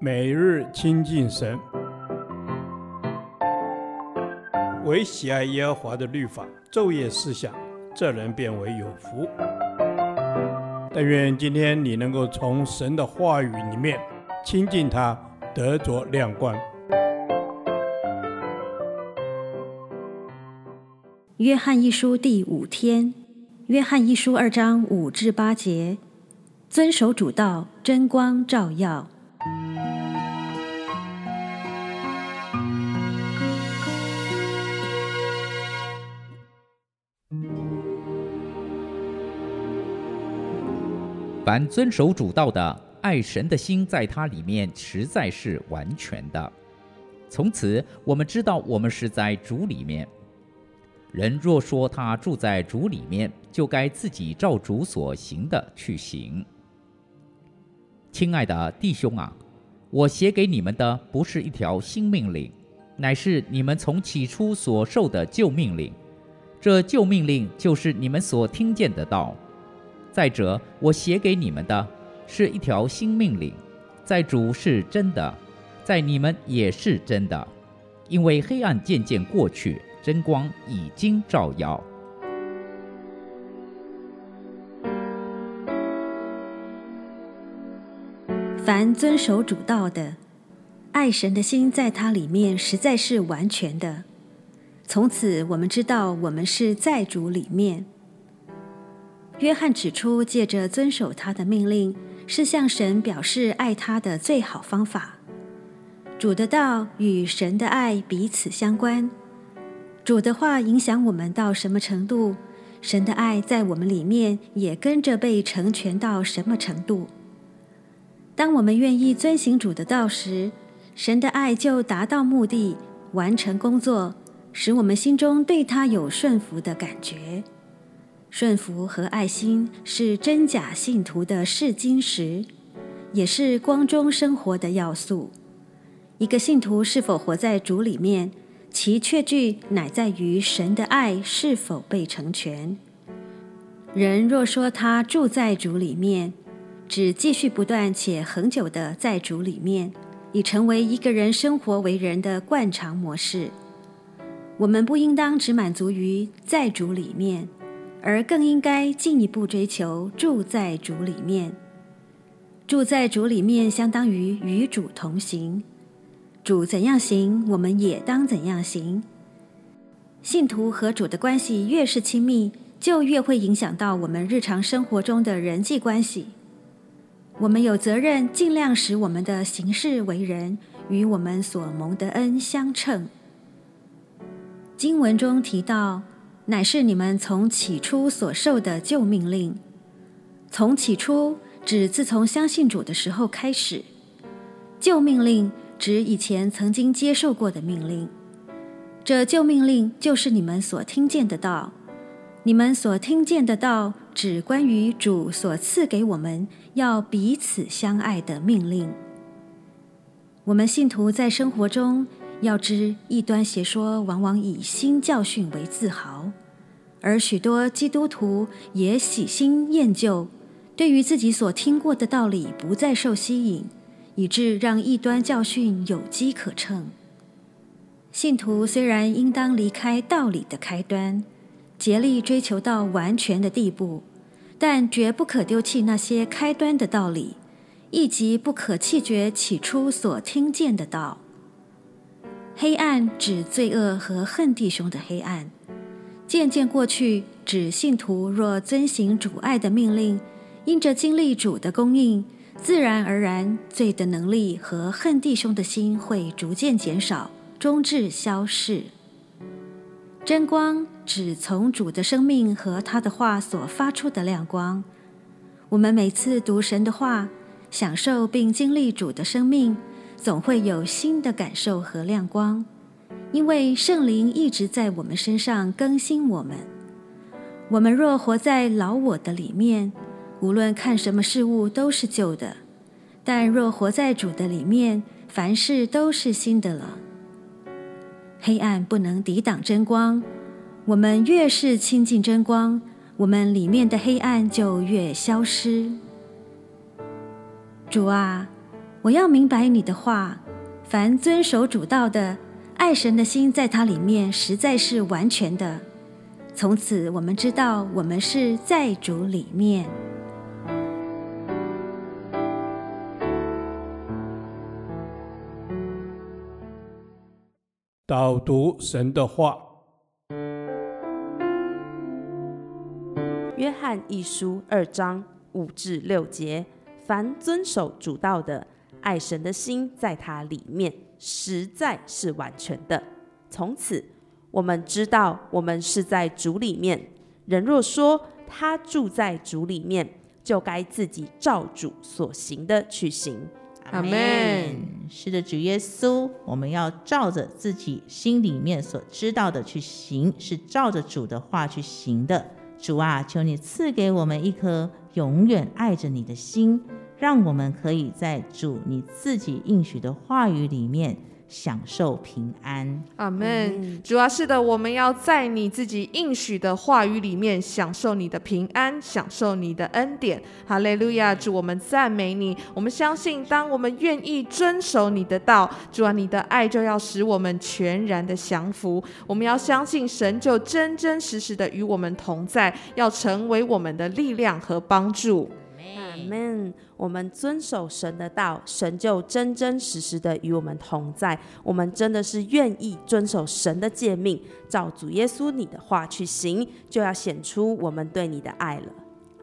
每日亲近神，唯喜爱耶和华的律法，昼夜思想，这人便为有福。但愿今天你能够从神的话语里面亲近他，得着亮光。约翰一书第五天，约翰一书二章五至八节，遵守主道，真光照耀。凡遵守主道的，爱神的心在他里面实在是完全的。从此，我们知道我们是在主里面。人若说他住在主里面，就该自己照主所行的去行。亲爱的弟兄啊，我写给你们的不是一条新命令，乃是你们从起初所受的旧命令。这旧命令就是你们所听见的道。再者，我写给你们的是一条新命令，在主是真的，在你们也是真的，因为黑暗渐渐过去，真光已经照耀。凡遵守主道的，爱神的心在他里面实在是完全的。从此，我们知道我们是在主里面。约翰指出，借着遵守他的命令，是向神表示爱他的最好方法。主的道与神的爱彼此相关。主的话影响我们到什么程度，神的爱在我们里面也跟着被成全到什么程度。当我们愿意遵行主的道时，神的爱就达到目的，完成工作，使我们心中对他有顺服的感觉。顺服和爱心是真假信徒的试金石，也是光中生活的要素。一个信徒是否活在主里面，其确据乃在于神的爱是否被成全。人若说他住在主里面，只继续不断且恒久的在主里面，已成为一个人生活为人的惯常模式。我们不应当只满足于在主里面。而更应该进一步追求住在主里面。住在主里面，相当于与主同行。主怎样行，我们也当怎样行。信徒和主的关系越是亲密，就越会影响到我们日常生活中的人际关系。我们有责任尽量使我们的行事为人与我们所蒙的恩相称。经文中提到。乃是你们从起初所受的旧命令。从起初指自从相信主的时候开始，旧命令指以前曾经接受过的命令。这旧命令就是你们所听见的道。你们所听见的道指关于主所赐给我们要彼此相爱的命令。我们信徒在生活中。要知异端邪说往往以新教训为自豪，而许多基督徒也喜新厌旧，对于自己所听过的道理不再受吸引，以致让异端教训有机可乘。信徒虽然应当离开道理的开端，竭力追求到完全的地步，但绝不可丢弃那些开端的道理，亦即不可弃绝起初所听见的道。黑暗指罪恶和恨弟兄的黑暗，渐渐过去，指信徒若遵行主爱的命令，因着经历主的供应，自然而然罪的能力和恨弟兄的心会逐渐减少，终至消逝。真光指从主的生命和他的话所发出的亮光。我们每次读神的话，享受并经历主的生命。总会有新的感受和亮光，因为圣灵一直在我们身上更新我们。我们若活在老我的里面，无论看什么事物都是旧的；但若活在主的里面，凡事都是新的了。黑暗不能抵挡真光，我们越是亲近真光，我们里面的黑暗就越消失。主啊！我要明白你的话。凡遵守主道的，爱神的心在他里面实在是完全的。从此，我们知道我们是在主里面。导读神的话，约翰一书二章五至六节：凡遵守主道的，爱神的心在他里面实在是完全的。从此，我们知道我们是在主里面。人若说他住在主里面，就该自己照主所行的去行。阿门。是的，主耶稣，我们要照着自己心里面所知道的去行，是照着主的话去行的。主啊，求你赐给我们一颗永远爱着你的心，让我们可以在主你自己应许的话语里面。享受平安，阿门。主啊，是的，我们要在你自己应许的话语里面享受你的平安，享受你的恩典。哈利路亚！主，我们赞美你。我们相信，当我们愿意遵守你的道，主啊，你的爱就要使我们全然的降服。我们要相信神就真真实实的与我们同在，要成为我们的力量和帮助。阿门。我们遵守神的道，神就真真实实的与我们同在。我们真的是愿意遵守神的诫命，照主耶稣你的话去行，就要显出我们对你的爱了。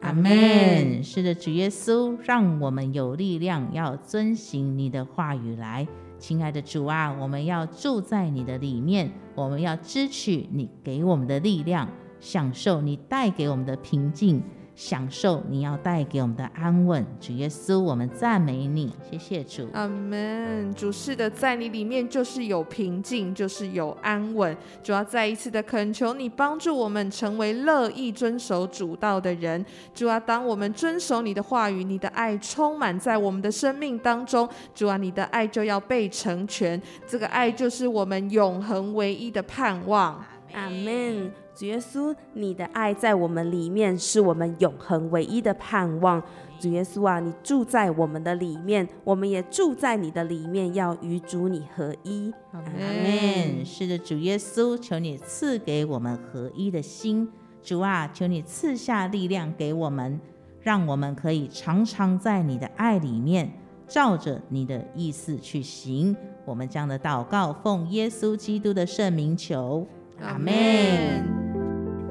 阿门。是的，主耶稣，让我们有力量，要遵行你的话语来。亲爱的主啊，我们要住在你的里面，我们要支取你给我们的力量，享受你带给我们的平静。享受你要带给我们的安稳，主耶稣，我们赞美你，谢谢主，阿门。主是的，在你里面就是有平静，就是有安稳。主要再一次的恳求你帮助我们成为乐意遵守主道的人。主啊，当我们遵守你的话语，你的爱充满在我们的生命当中，主啊，你的爱就要被成全。这个爱就是我们永恒唯一的盼望。阿门。主耶稣，你的爱在我们里面，是我们永恒唯一的盼望。主耶稣啊，你住在我们的里面，我们也住在你的里面，要与主你合一。阿门。是的，主耶稣，求你赐给我们合一的心。主啊，求你赐下力量给我们，让我们可以常常在你的爱里面，照着你的意思去行。我们将的祷告，奉耶稣基督的圣名求。阿门。